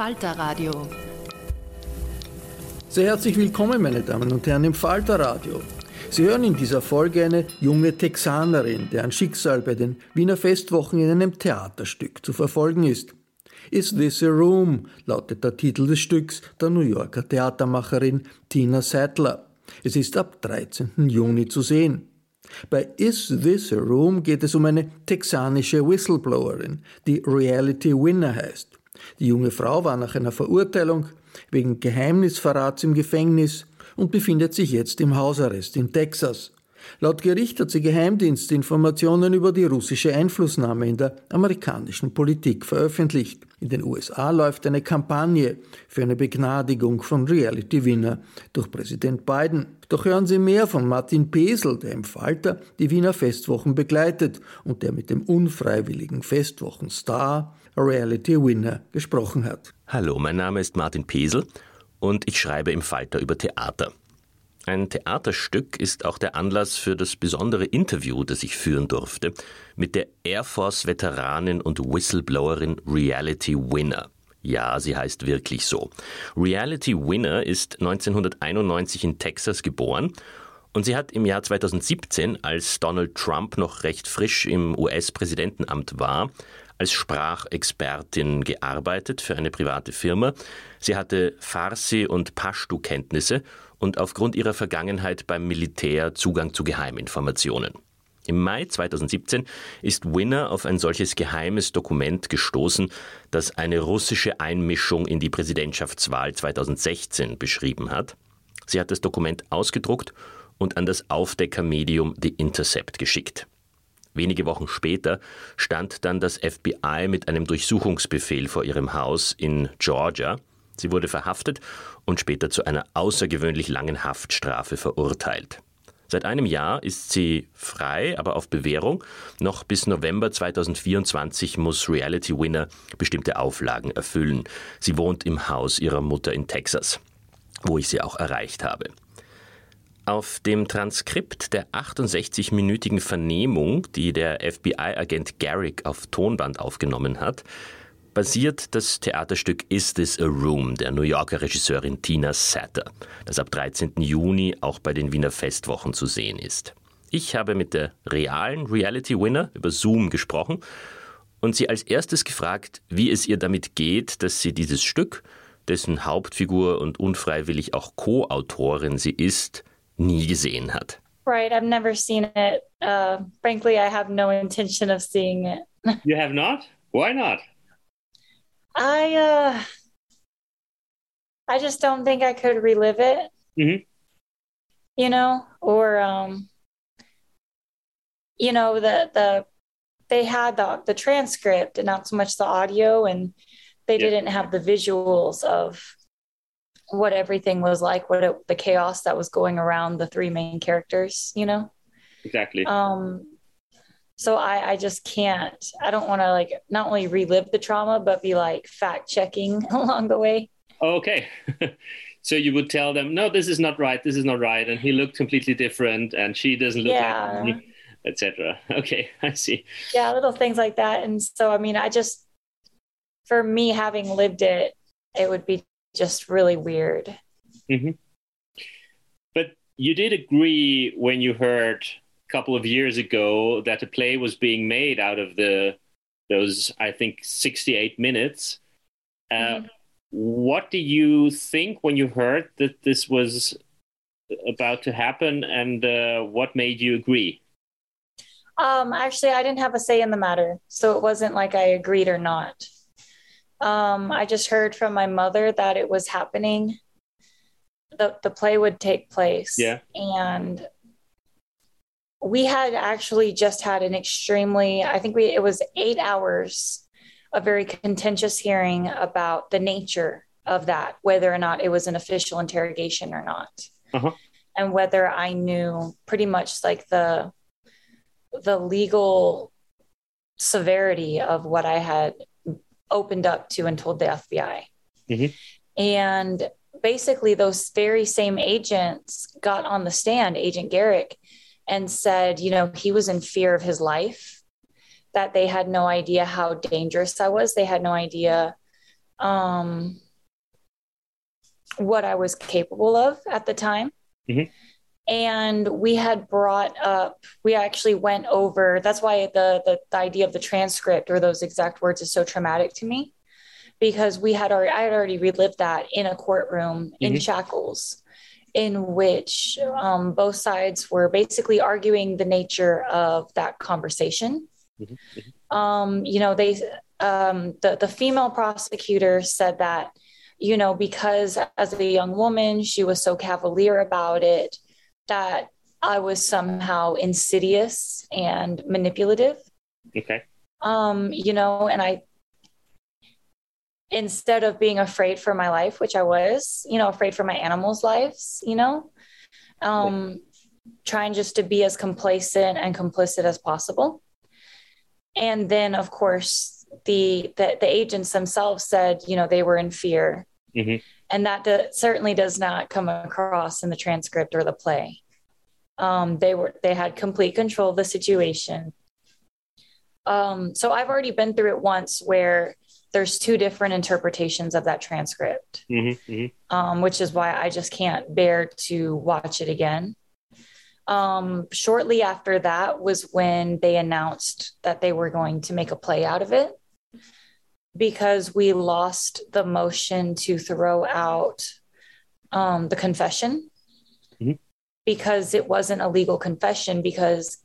Falter Radio. Sehr herzlich willkommen, meine Damen und Herren, im Falter Radio. Sie hören in dieser Folge eine junge Texanerin, deren Schicksal bei den Wiener Festwochen in einem Theaterstück zu verfolgen ist. Is This a Room lautet der Titel des Stücks der New Yorker Theatermacherin Tina Sattler. Es ist ab 13. Juni zu sehen. Bei Is This a Room geht es um eine texanische Whistleblowerin, die Reality Winner heißt. Die junge Frau war nach einer Verurteilung wegen Geheimnisverrats im Gefängnis und befindet sich jetzt im Hausarrest in Texas. Laut Gericht hat sie Geheimdienstinformationen über die russische Einflussnahme in der amerikanischen Politik veröffentlicht. In den USA läuft eine Kampagne für eine Begnadigung von Reality-Winner durch Präsident Biden. Doch hören Sie mehr von Martin Pesel, der im Falter die Wiener Festwochen begleitet und der mit dem unfreiwilligen Festwochenstar Reality Winner gesprochen hat. Hallo, mein Name ist Martin Pesel und ich schreibe im Falter über Theater. Ein Theaterstück ist auch der Anlass für das besondere Interview, das ich führen durfte, mit der Air Force-Veteranin und Whistleblowerin Reality Winner. Ja, sie heißt wirklich so. Reality Winner ist 1991 in Texas geboren und sie hat im Jahr 2017, als Donald Trump noch recht frisch im US-Präsidentenamt war, als Sprachexpertin gearbeitet für eine private Firma. Sie hatte Farsi- und Pashtu-Kenntnisse und aufgrund ihrer Vergangenheit beim Militär Zugang zu Geheiminformationen. Im Mai 2017 ist Winner auf ein solches geheimes Dokument gestoßen, das eine russische Einmischung in die Präsidentschaftswahl 2016 beschrieben hat. Sie hat das Dokument ausgedruckt und an das Aufdeckermedium The Intercept geschickt. Wenige Wochen später stand dann das FBI mit einem Durchsuchungsbefehl vor ihrem Haus in Georgia. Sie wurde verhaftet und später zu einer außergewöhnlich langen Haftstrafe verurteilt. Seit einem Jahr ist sie frei, aber auf Bewährung. Noch bis November 2024 muss Reality Winner bestimmte Auflagen erfüllen. Sie wohnt im Haus ihrer Mutter in Texas, wo ich sie auch erreicht habe. Auf dem Transkript der 68-minütigen Vernehmung, die der FBI-Agent Garrick auf Tonband aufgenommen hat, basiert das Theaterstück Is This a Room der New Yorker Regisseurin Tina Satter, das ab 13. Juni auch bei den Wiener Festwochen zu sehen ist. Ich habe mit der realen Reality Winner über Zoom gesprochen und sie als erstes gefragt, wie es ihr damit geht, dass sie dieses Stück, dessen Hauptfigur und unfreiwillig auch Co-Autorin sie ist, nie gesehen hat. Right, I've never seen it. Uh, frankly, I have no intention of seeing it. you have not? Why not? I uh, I just don't think I could relive it. Mhm. You know, or um, you know the the they had the the transcript and not so much the audio, and they Yeah. didn't have the visuals of what everything was like, what it, the chaos that was going around the three main characters. You know. Exactly. Um, so I, I just can't. I don't want to like not only relive the trauma, but be like fact checking along the way. okay. so you would tell them, no, this is not right. This is not right. And he looked completely different and she doesn't look Yeah. like me, etc. Okay, I see. Yeah, little things like that. And so, I mean, I just, for me, having lived it, it would be just really weird. But you did agree when you heard a couple of years ago that a play was being made out of the those I think 68 minutes. Uh, Mhm. What do you think when you heard that this was about to happen, and uh, what made you agree? Um, actually, I didn't have a say in the matter, so it wasn't like I agreed or not. Um, I just heard from my mother that it was happening. The the play would take place. Yeah. And we had actually just had an extremely, I think we it was eight hours, a very contentious hearing about the nature of that, whether or not it was an official interrogation or not. Uh-huh. And whether I knew pretty much like the the legal severity of what I had opened up to and told the FBI. Mhm. And basically, those very same agents got on the stand, Agent Garrick, and said, you know, he was in fear of his life, that they had no idea how dangerous I was. They had no idea um, what I was capable of at the time. Mhm. And we had brought up, we actually went over, that's why the, the, the idea of the transcript or those exact words is so traumatic to me because we had already, I had already relived that in a courtroom in Mhm. shackles in which um, both sides were basically arguing the nature of that conversation. Mhm. Um, you know, they, um, the, the female prosecutor said that, you know, because as a young woman, she was so cavalier about it that I was somehow insidious and manipulative Okay. um you know and i instead of being afraid for my life which i was you know afraid for my animals lives you know um trying just to be as complacent and complicit as possible and then of course the the, the agents themselves said you know they were in fear Mhm. And that do, certainly does not come across in the transcript or the play. Um they were they had complete control of the situation. Um, so I've already been through it once where there's two different interpretations of that transcript, hmm hmm um, which is why I just can't bear to watch it again. Um, shortly after that was when they announced that they were going to make a play out of it because we lost the motion to throw out um, the confession Mhm. because it wasn't a legal confession because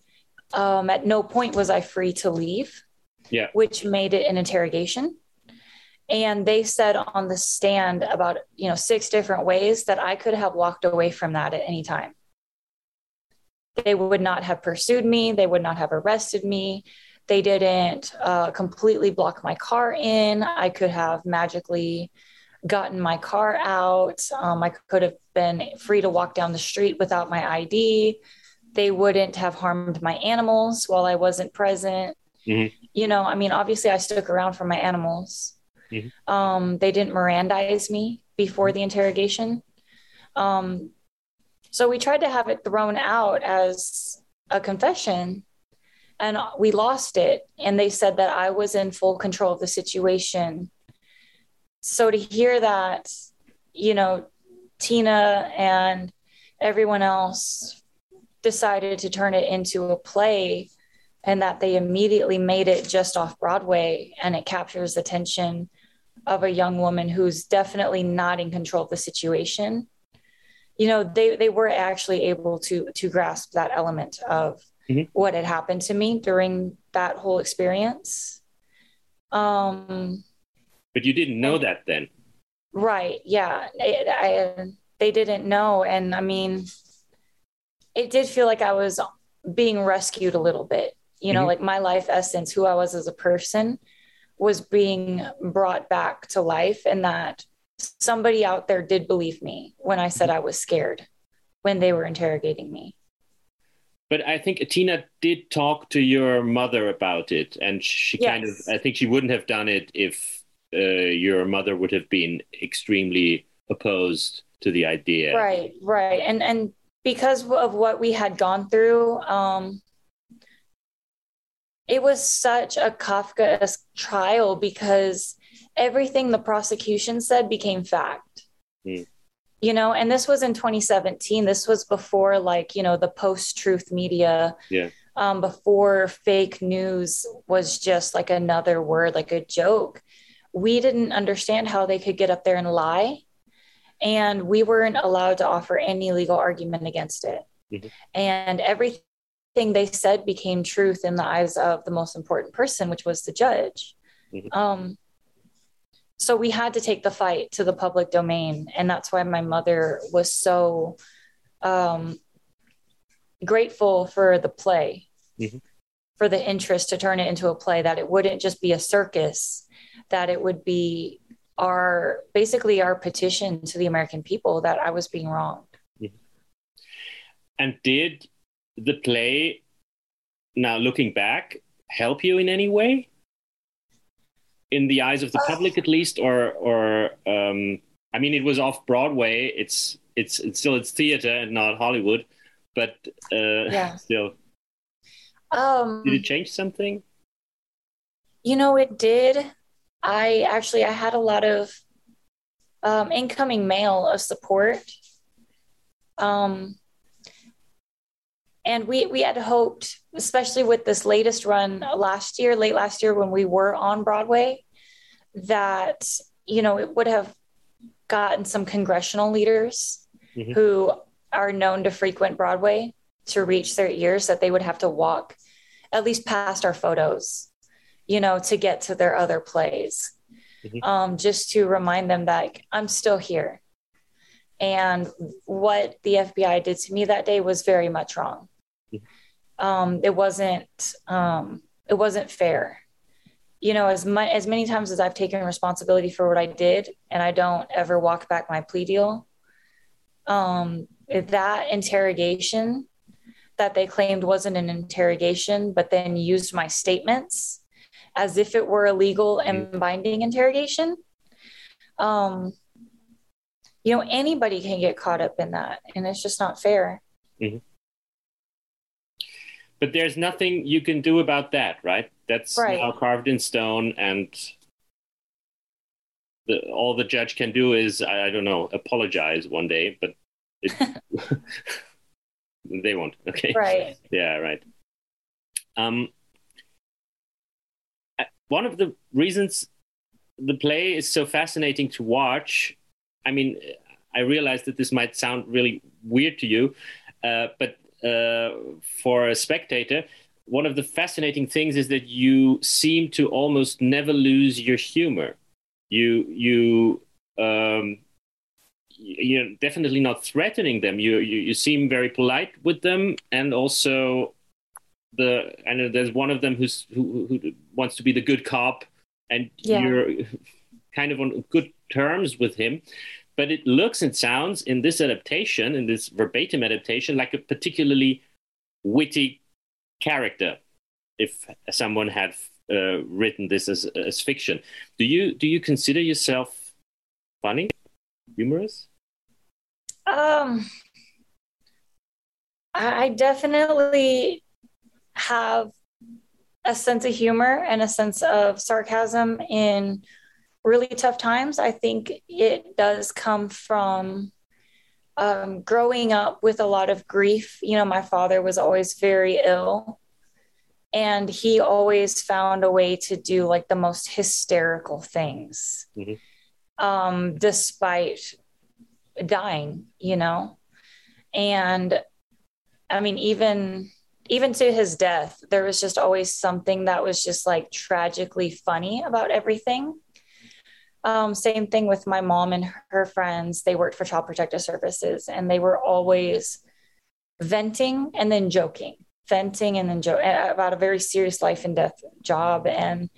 um, at no point was I free to leave, Yeah. which made it an interrogation. And they said on the stand about you know six different ways that I could have walked away from that at any time. They would not have pursued me. They would not have arrested me. They didn't uh, completely block my car in. I could have magically gotten my car out. Um, I could have been free to walk down the street without my ID. They wouldn't have harmed my animals while I wasn't present. Mhm. You know, I mean, obviously, I stuck around for my animals. Mhm. Um, they didn't Mirandize me before the interrogation. Um, so we tried to have it thrown out as a confession and we lost it. And they said that I was in full control of the situation. So to hear that, you know, Tina and everyone else decided to turn it into a play and that they immediately made it just off Broadway and it captures the attention of a young woman who's definitely not in control of the situation you know, they they were actually able to to grasp that element of Mhm. what had happened to me during that whole experience. Um, But you didn't know that then. Right. Yeah. I, I, they didn't know. And I mean, it did feel like I was being rescued a little bit. You know, Mhm. like my life essence, who I was as a person, was being brought back to life, and that somebody out there did believe me when I said I was scared when they were interrogating me. But I think Tina did talk to your mother about it, and she kind of I think she wouldn't have done it if uh, your mother would have been extremely opposed to the idea. Right, right. And and because of what we had gone through, um it was such a Kafkaesque trial because everything the prosecution said became fact. Hmm. You know, and this was in 2017. This was before like, you know, the post-truth media. Yeah. Um, before fake news was just like another word, like a joke. We didn't understand how they could get up there and lie and we weren't allowed to offer any legal argument against it. Mhm. And everything they said became truth in the eyes of the most important person, which was the judge. Mhm. Um, so we had to take the fight to the public domain, and that's why my mother was so um, grateful for the play, Mhm. for the interest to turn it into a play. That it wouldn't just be a circus, that it would be our basically our petition to the American people that I was being wronged. And did the play, now looking back, help you in any way? In the eyes of the public, at least, or or um, I mean, it was off Broadway. It's it's it's still it's theater and not Hollywood, but uh, Yeah. still, Um, did it change something? you know, it did. I actually I had a lot of um, incoming mail of support. Um, and we we had hoped, especially with this latest run last year, late last year when we were on Broadway, that you know it would have gotten some congressional leaders Mhm. who are known to frequent Broadway to reach their ears that they would have to walk at least past our photos, you know, to get to their other plays, Mhm. um, just to remind them that I'm still here. And what the FBI did to me that day was very much wrong. Mhm. Um, it wasn't. Um, it wasn't fair. You know, as much as many times as I've taken responsibility for what I did, and I don't ever walk back my plea deal. Um, that interrogation that they claimed wasn't an interrogation, but then used my statements as if it were a legal and binding interrogation. Um, you know, anybody can get caught up in that, and it's just not fair. But there's nothing you can do about that, right? That's Right. now carved in stone, and the, all the judge can do is, I, I don't know, apologize one day, but it, they won't. Okay. Right. Yeah, right. Um, one of the reasons the play is so fascinating to watch, I mean, I realize that this might sound really weird to you, uh, but uh, for a spectator, one of the fascinating things is that you seem to almost never lose your humor. You you um, you're definitely not threatening them. You, you you seem very polite with them, and also the I know there's one of them who's who, who wants to be the good cop, and Yeah. you're kind of on good terms with him. But it looks and sounds in this adaptation, in this verbatim adaptation, like a particularly witty character. If someone had uh, written this as as fiction, do you do you consider yourself funny, humorous? Um, I I definitely have a sense of humor and a sense of sarcasm in really tough times. I think it does come from um, growing up with a lot of grief. You know, my father was always very ill, and he always found a way to do like the most hysterical things, Mhm. um, despite dying, you know? and I mean, even even to his death, there was just always something that was just like tragically funny about everything. Um, same thing with my mom and her friends. They worked for Child Protective Services, and they were always venting and then joking, venting and then joking about a very serious life and death job. And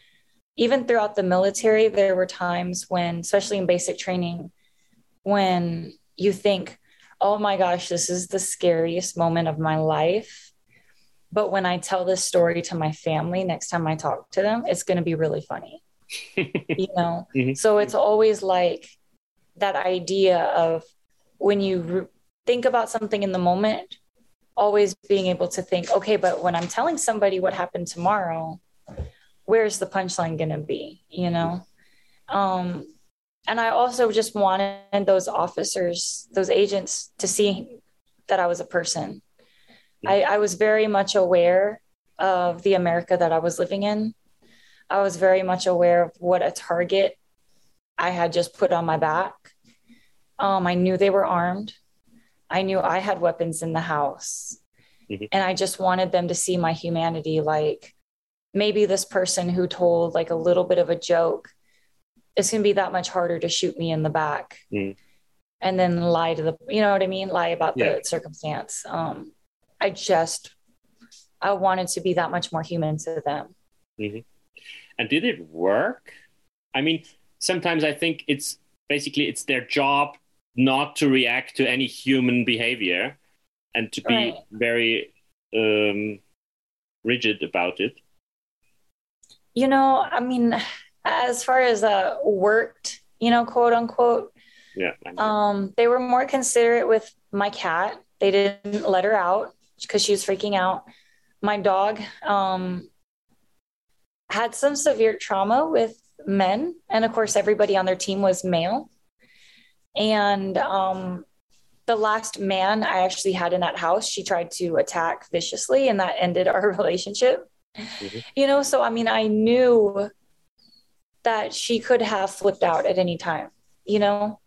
even throughout the military, there were times when, especially in basic training, when you think, oh my gosh, this is the scariest moment of my life. But when I tell this story to my family next time I talk to them, it's going to be really funny. you know? Mm-hmm. So it's always like that idea of when you re- think about something in the moment, always being able to think, okay, but when I'm telling somebody what happened tomorrow, where's the punchline going to be? You know? Um, and I also just wanted those officers, those agents to see that I was a person. I, I was very much aware of the America that I was living in. I was very much aware of what a target I had just put on my back. Um, I knew they were armed. I knew I had weapons in the house. Mm-hmm. And I just wanted them to see my humanity. Like maybe this person who told like a little bit of a joke it's going to be that much harder to shoot me in the back mm. and then lie to the you know what i mean lie about yeah. the circumstance um i just i wanted to be that much more human to them mm-hmm. And did it work i mean sometimes i think it's basically it's their job not to react to any human behavior and to be right. very um, rigid about it you know i mean as far as uh worked, you know, quote unquote. Yeah. Um, they were more considerate with my cat. They didn't let her out because she was freaking out. My dog um, had some severe trauma with men, and of course, everybody on their team was male. And um, the last man I actually had in that house, she tried to attack viciously, and that ended our relationship. Mm-hmm. You know, so I mean, I knew that she could have flipped out at any time, you know?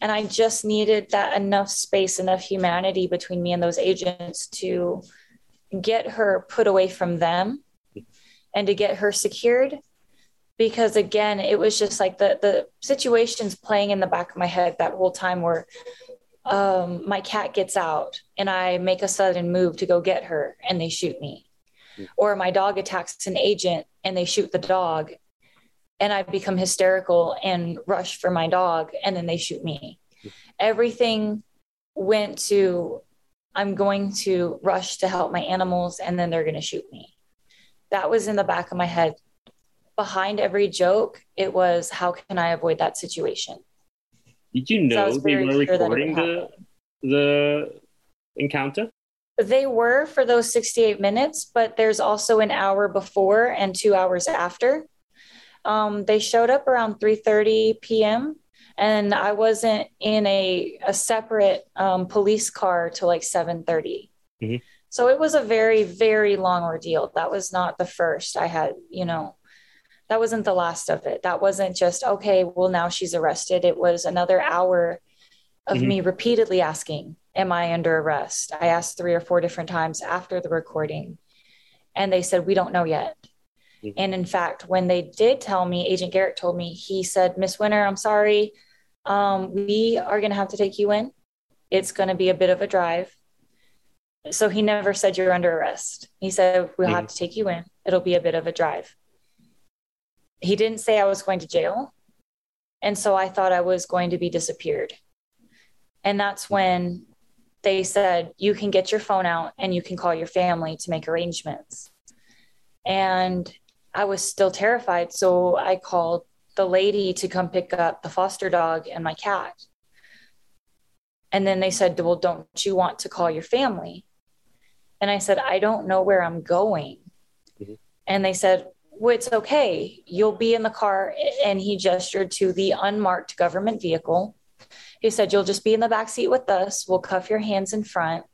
And I just needed that enough space, enough humanity between me and those agents to get her put away from them and to get her secured. Because again, it was just like the the situations playing in the back of my head that whole time where um, my cat gets out and I make a sudden move to go get her and they shoot me. Or my dog attacks an agent and they shoot the dog and I become hysterical and rush for my dog, and then they shoot me. Everything went to I'm going to rush to help my animals, and then they're going to shoot me. That was in the back of my head. Behind every joke, it was how can I avoid that situation? Did you know so they were recording the the encounter? They were for those 68 minutes, but there's also an hour before and two hours after. Um, they showed up around 3:30 p.m. and I wasn't in a a separate um, police car till like 7:30. Mm-hmm. So it was a very very long ordeal. That was not the first I had, you know. That wasn't the last of it. That wasn't just okay, well now she's arrested. It was another hour of mm-hmm. me repeatedly asking, am I under arrest? I asked 3 or 4 different times after the recording and they said we don't know yet Mm-hmm. And in fact, when they did tell me, Agent Garrick told me, he said, Miss Winner, I'm sorry. Um, we are going to have to take you in. It's going to be a bit of a drive. So he never said you're under arrest. He said, We'll mm-hmm. have to take you in. It'll be a bit of a drive. He didn't say I was going to jail. And so I thought I was going to be disappeared. And that's when they said, You can get your phone out and you can call your family to make arrangements. And I was still terrified. So I called the lady to come pick up the foster dog and my cat. And then they said, Well, don't you want to call your family? And I said, I don't know where I'm going. Mm-hmm. And they said, Well, it's okay. You'll be in the car. And he gestured to the unmarked government vehicle. He said, You'll just be in the back seat with us. We'll cuff your hands in front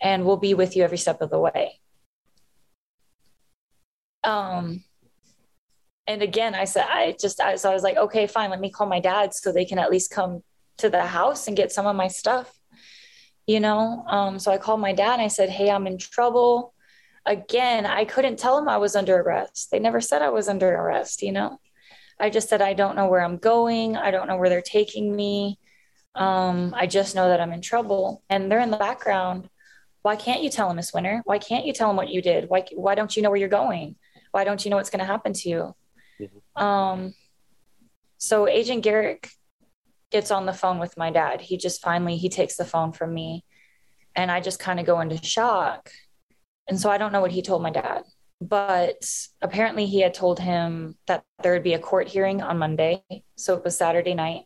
and we'll be with you every step of the way. Um, and again, I said, I just, I, so I was like, okay, fine, let me call my dad so they can at least come to the house and get some of my stuff. You know? Um, so I called my dad and I said, Hey, I'm in trouble. Again, I couldn't tell him I was under arrest. They never said I was under arrest, you know? I just said, I don't know where I'm going. I don't know where they're taking me. Um, I just know that I'm in trouble. And they're in the background. Why can't you tell him, Miss Winner? Why can't you tell him what you did? Why, why don't you know where you're going? Why don't you know what's going to happen to you? Mm-hmm. Um, so Agent Garrick gets on the phone with my dad. He just finally he takes the phone from me and I just kind of go into shock. And so I don't know what he told my dad. But apparently he had told him that there would be a court hearing on Monday. So it was Saturday night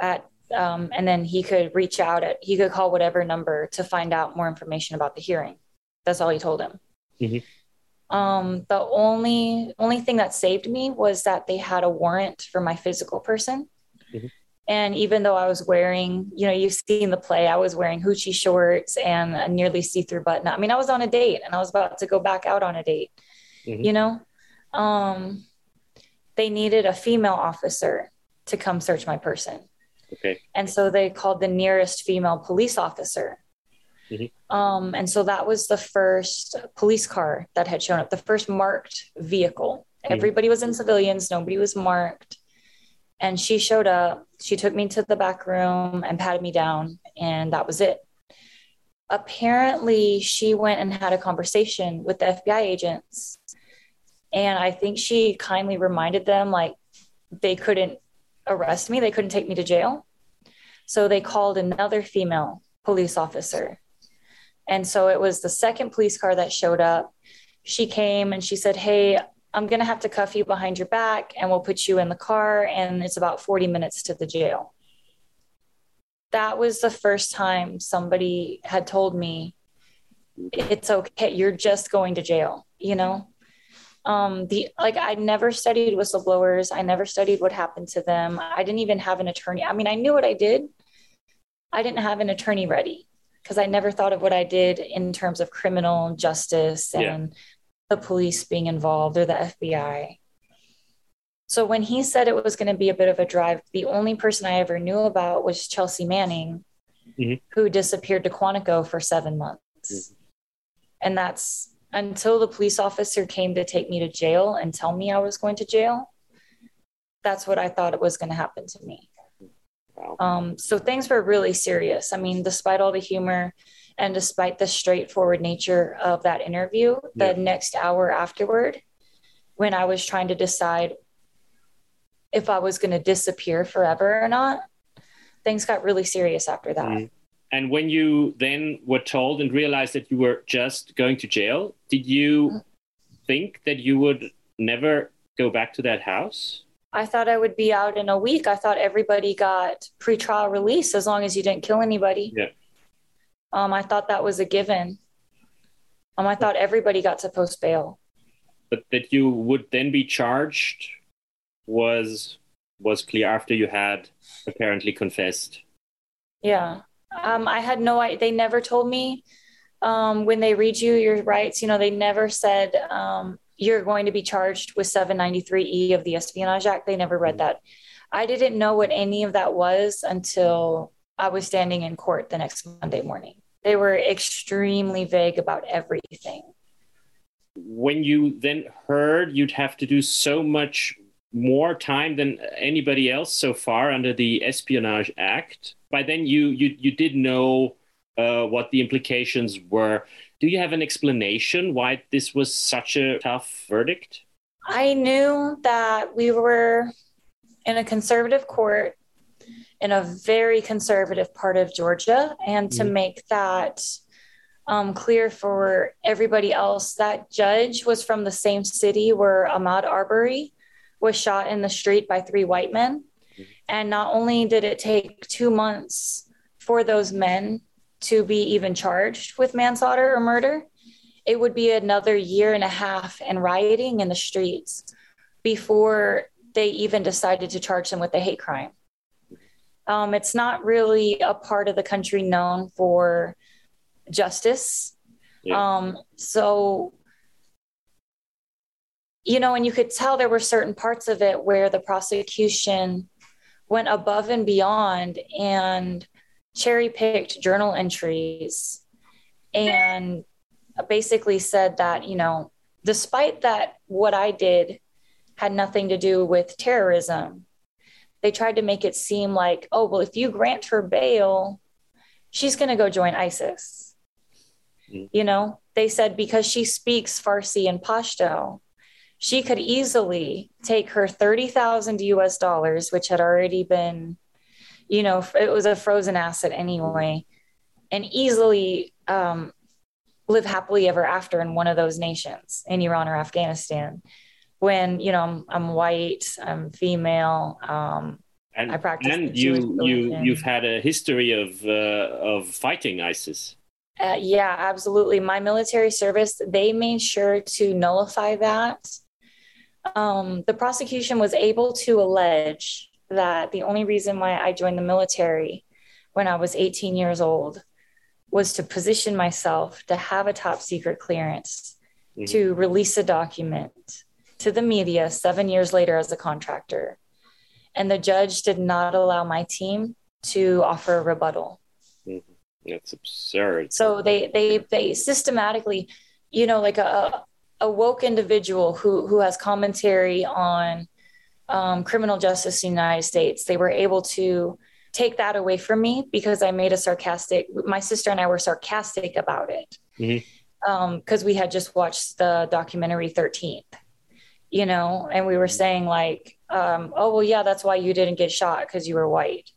at um, and then he could reach out at he could call whatever number to find out more information about the hearing. That's all he told him. Mm-hmm. Um, the only only thing that saved me was that they had a warrant for my physical person. Mm-hmm. And even though I was wearing, you know, you've seen the play, I was wearing hoochie shorts and a nearly see-through button. I mean, I was on a date and I was about to go back out on a date. Mm-hmm. You know, um, they needed a female officer to come search my person. Okay. And so they called the nearest female police officer. Mm-hmm. Um, and so that was the first police car that had shown up, the first marked vehicle. Mm-hmm. Everybody was in civilians, nobody was marked. And she showed up. She took me to the back room and patted me down, and that was it. Apparently, she went and had a conversation with the FBI agents. And I think she kindly reminded them, like, they couldn't arrest me, they couldn't take me to jail. So they called another female police officer. And so it was the second police car that showed up. She came and she said, Hey, I'm going to have to cuff you behind your back and we'll put you in the car. And it's about 40 minutes to the jail. That was the first time somebody had told me, It's okay. You're just going to jail, you know? um the like i never studied whistleblowers i never studied what happened to them i didn't even have an attorney i mean i knew what i did i didn't have an attorney ready because i never thought of what i did in terms of criminal justice and yeah. The police being involved or the fbi so when he said it was going to be a bit of a drive the only person i ever knew about was chelsea manning mm-hmm. who disappeared to quantico for seven months mm-hmm. and that's until the police officer came to take me to jail and tell me I was going to jail, that's what I thought it was going to happen to me. Wow. Um, so things were really serious. I mean, despite all the humor and despite the straightforward nature of that interview, yeah. the next hour afterward, when I was trying to decide if I was going to disappear forever or not, things got really serious after that. Mm. And when you then were told and realized that you were just going to jail, did you think that you would never go back to that house? I thought I would be out in a week. I thought everybody got pretrial release as long as you didn't kill anybody. Yeah. Um, I thought that was a given. Um, I thought everybody got to post bail. But that you would then be charged was was clear after you had apparently confessed. Yeah. Um, I had no idea. They never told me um, when they read you your rights. You know, they never said um, you're going to be charged with 793E of the Espionage Act. They never read that. I didn't know what any of that was until I was standing in court the next Monday morning. They were extremely vague about everything. When you then heard you'd have to do so much more time than anybody else so far under the Espionage Act. By then, you you you did know uh, what the implications were. Do you have an explanation why this was such a tough verdict? I knew that we were in a conservative court in a very conservative part of Georgia, and to mm. make that um, clear for everybody else, that judge was from the same city where Ahmaud Arbery was shot in the street by three white men. And not only did it take two months for those men to be even charged with manslaughter or murder, it would be another year and a half and rioting in the streets before they even decided to charge them with a hate crime. Um, it's not really a part of the country known for justice. Yeah. Um, so you know, and you could tell there were certain parts of it where the prosecution went above and beyond and cherry picked journal entries and basically said that, you know, despite that, what I did had nothing to do with terrorism. They tried to make it seem like, oh, well, if you grant her bail, she's going to go join ISIS. Mm. You know, they said because she speaks Farsi and Pashto, she could easily take her 30,000 US dollars, which had already been, you know, it was a frozen asset anyway, and easily um, live happily ever after in one of those nations, in Iran or Afghanistan. When, you know, I'm, I'm white, I'm female, um, and, I practice and you you you've had a history of uh, of fighting ISIS. Uh, yeah, absolutely. My military service they made sure to nullify that um, the prosecution was able to allege that the only reason why I joined the military when I was 18 years old was to position myself to have a top secret clearance mm-hmm. to release a document to the media seven years later as a contractor. And the judge did not allow my team to offer a rebuttal. Mm-hmm. That's absurd. So they they they systematically, you know, like a a woke individual who who has commentary on um, criminal justice in the United States, they were able to take that away from me because I made a sarcastic. My sister and I were sarcastic about it because mm-hmm. um, we had just watched the documentary Thirteenth, you know, and we were saying like, um, "Oh well, yeah, that's why you didn't get shot because you were white."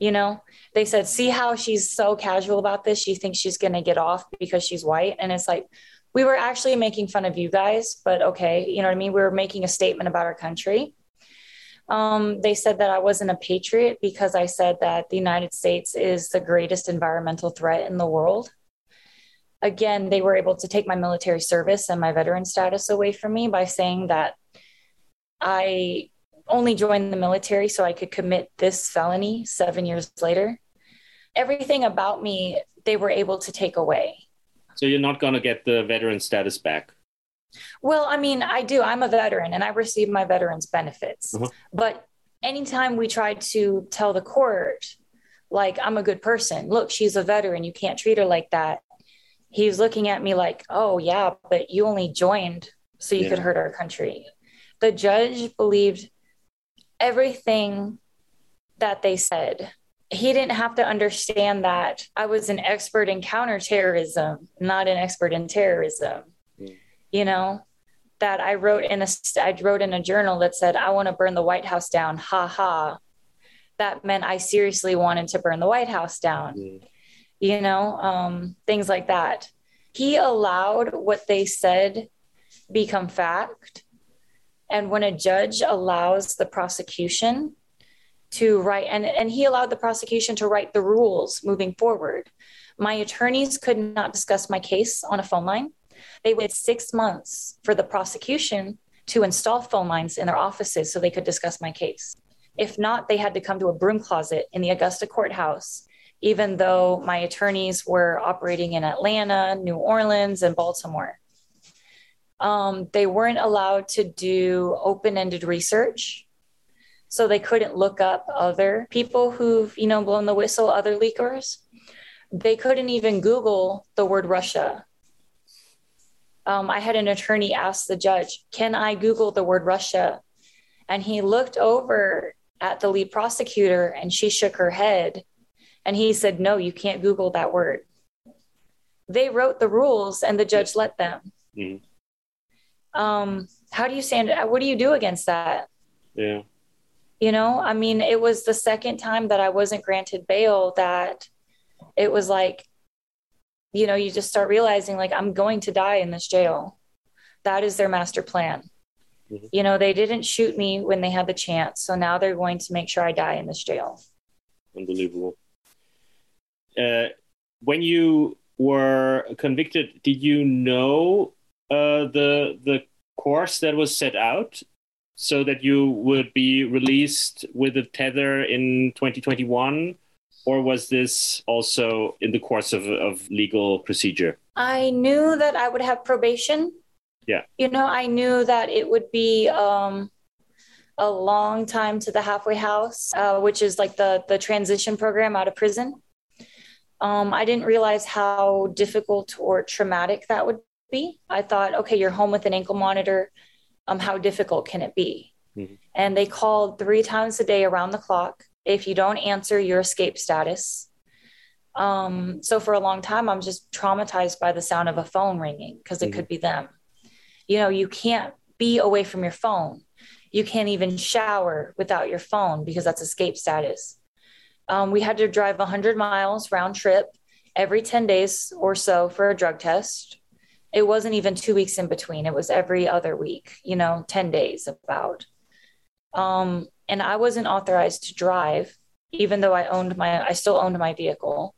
You know, they said, "See how she's so casual about this? She thinks she's going to get off because she's white," and it's like, we were actually making fun of you guys, but okay, you know what I mean? We were making a statement about our country. Um, they said that I wasn't a patriot because I said that the United States is the greatest environmental threat in the world. Again, they were able to take my military service and my veteran status away from me by saying that I only joined the military so I could commit this felony seven years later. Everything about me, they were able to take away. So you're not going to get the veteran status back. Well, I mean, I do. I'm a veteran and I receive my veterans benefits. Uh-huh. But anytime we try to tell the court, like, I'm a good person, look, she's a veteran, you can't treat her like that. He's looking at me like, oh, yeah, but you only joined so you yeah. could hurt our country. The judge believed everything that they said he didn't have to understand that I was an expert in counterterrorism, not an expert in terrorism. Mm. You know, that I wrote in a I wrote in a journal that said I want to burn the White House down. Ha ha. That meant I seriously wanted to burn the White House down. Mm. You know, um, things like that. He allowed what they said become fact. And when a judge allows the prosecution to write and, and he allowed the prosecution to write the rules moving forward my attorneys could not discuss my case on a phone line they waited six months for the prosecution to install phone lines in their offices so they could discuss my case if not they had to come to a broom closet in the augusta courthouse even though my attorneys were operating in atlanta new orleans and baltimore. Um, they weren't allowed to do open-ended research so they couldn't look up other people who've you know blown the whistle other leakers. They couldn't even google the word russia. Um, i had an attorney ask the judge can i google the word russia? And he looked over at the lead prosecutor and she shook her head and he said no you can't google that word they wrote the rules and the judge let them mm-hmm. um, how do you stand what do you do against that yeah you know, I mean, it was the second time that I wasn't granted bail that it was like, you know, you just start realizing like I'm going to die in this jail. That is their master plan. Mm-hmm. You know, they didn't shoot me when they had the chance. So now they're going to make sure I die in this jail. Unbelievable. Uh, when you were convicted, did you know uh, the the course that was set out so that you would be released with a tether in 2021? Or was this also in the course of, of legal procedure? I knew that I would have probation. Yeah. You know, I knew that it would be um, a long time to the halfway house, uh, which is like the, the transition program out of prison. Um, I didn't realize how difficult or traumatic that would be. I thought, okay, you're home with an ankle monitor. Um, how difficult can it be? Mm-hmm. And they called three times a day around the clock. If you don't answer, your escape status. Um, so for a long time, I'm just traumatized by the sound of a phone ringing because it mm-hmm. could be them. You know, you can't be away from your phone. You can't even shower without your phone because that's escape status. Um, we had to drive 100 miles round trip every 10 days or so for a drug test. It wasn't even two weeks in between, it was every other week, you know, 10 days about. Um, and I wasn't authorized to drive, even though I owned my, I still owned my vehicle.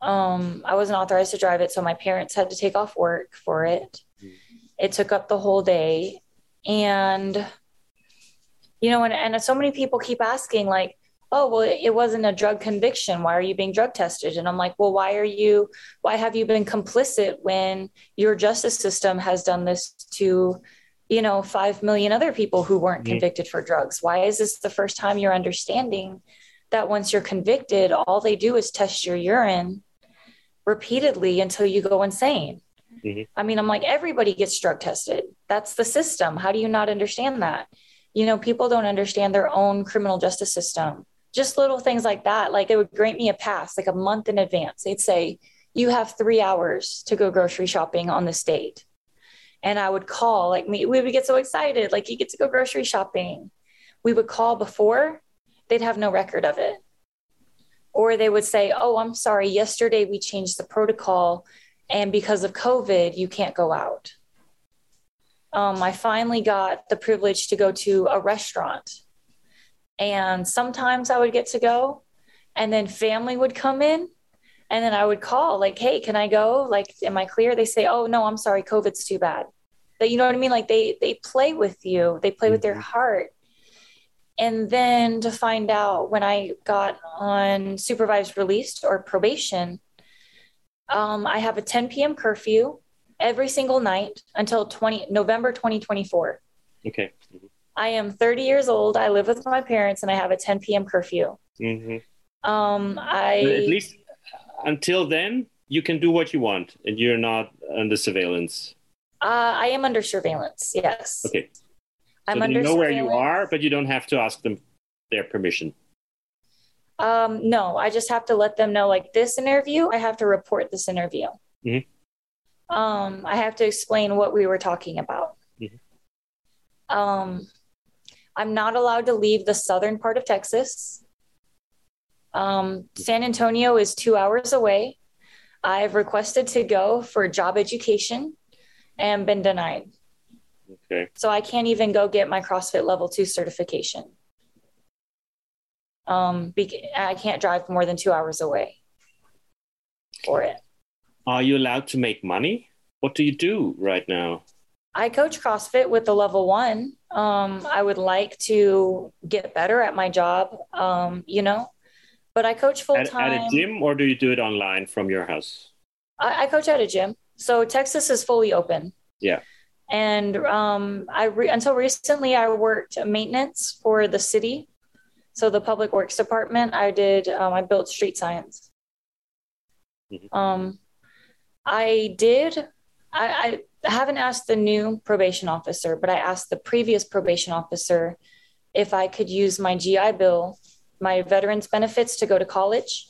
Um, I wasn't authorized to drive it, so my parents had to take off work for it. It took up the whole day, and you know, and, and so many people keep asking, like, "Oh, well, it wasn't a drug conviction. Why are you being drug tested?" And I'm like, "Well, why are you? Why have you been complicit when your justice system has done this to?" you know, 5 million other people who weren't convicted for drugs. Why is this the first time you're understanding that once you're convicted, all they do is test your urine repeatedly until you go insane. Mm-hmm. I mean, I'm like, everybody gets drug tested. That's the system. How do you not understand that? You know, people don't understand their own criminal justice system. Just little things like that. Like, it would grant me a pass like a month in advance. They'd say, You have three hours to go grocery shopping on this date. And I would call, like, me, we would get so excited. Like, you get to go grocery shopping. We would call before, they'd have no record of it or they would say, Oh, I'm sorry, yesterday we changed the protocol, and because of COVID, you can't go out. Um, I finally got the privilege to go to a restaurant. And sometimes I would get to go, and then family would come in, and then I would call, like, Hey, can I go? Like, am I clear? They say, Oh, no, I'm sorry, COVID's too bad. That you know what I mean? Like they they play with you, they play mm-hmm. with their mm-hmm. heart and then to find out when I got on supervised release or probation, um, I have a 10 p.m. curfew every single night until 20 November 2024. Okay. I am 30 years old. I live with my parents, and I have a 10 p.m. curfew. Mm-hmm. Um, I at least until then you can do what you want, and you're not under surveillance. Uh, I am under surveillance. Yes. Okay. I'm so under you know where you are, but you don't have to ask them their permission. Um, no, I just have to let them know like this interview, I have to report this interview. Mm-hmm. Um, I have to explain what we were talking about. Mm-hmm. Um, I'm not allowed to leave the southern part of Texas. Um, San Antonio is two hours away. I've requested to go for job education and been denied. Okay. So I can't even go get my CrossFit level two certification. Um, be- I can't drive more than two hours away for it. Are you allowed to make money? What do you do right now? I coach CrossFit with the level one. Um, I would like to get better at my job, um, you know, but I coach full time. At, at, a gym, or do you do it online from your house? I, I coach at a gym. So Texas is fully open. Yeah and um, I re- until recently I worked maintenance for the city, so the public works department. I did um, I built street signs. Mm-hmm. Um, I did. I, I haven't asked the new probation officer, but I asked the previous probation officer if I could use my GI Bill, my veterans benefits, to go to college.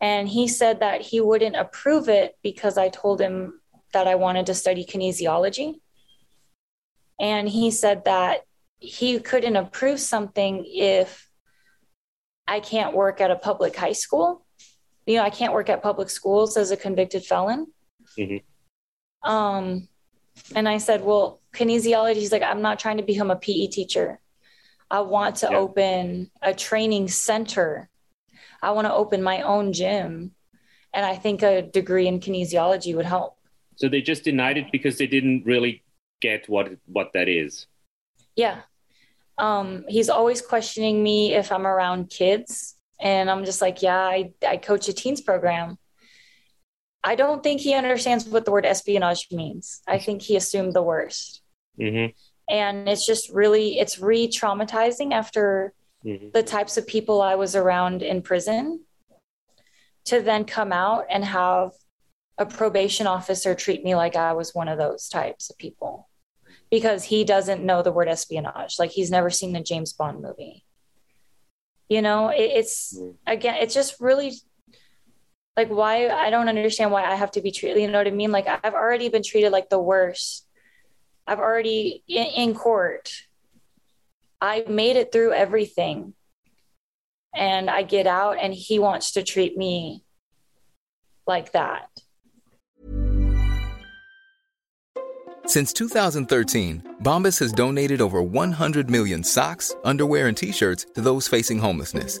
And he said that he wouldn't approve it because I told him that I wanted to study kinesiology. And he said that he couldn't approve something if I can't work at a public high school. You know, I can't work at public schools as a convicted felon. Mm-hmm. Um, and I said, well, kinesiology, he's like, I'm not trying to become a PE teacher. I want to yeah. open a training center. I want to open my own gym. And I think a degree in kinesiology would help. So they just denied it because they didn't really get what what that is. Yeah. Um, he's always questioning me if I'm around kids. And I'm just like, yeah, I, I coach a teens program. I don't think he understands what the word espionage means. I think he assumed the worst. Mm-hmm. And it's just really, it's re traumatizing after mm-hmm. the types of people I was around in prison. to then come out and have a probation officer treat me like I was one of those types of people because he doesn't know the word espionage. Like he's never seen the James Bond movie. You know, it, it's again, it's just really like why I don't understand why I have to be treated. You know what I mean? Like I've already been treated like the worst. I've already in, in court. I made it through everything. And I get out and he wants to treat me like that. Since 2013, Bombas has donated over 100 million socks, underwear, and t shirts to those facing homelessness.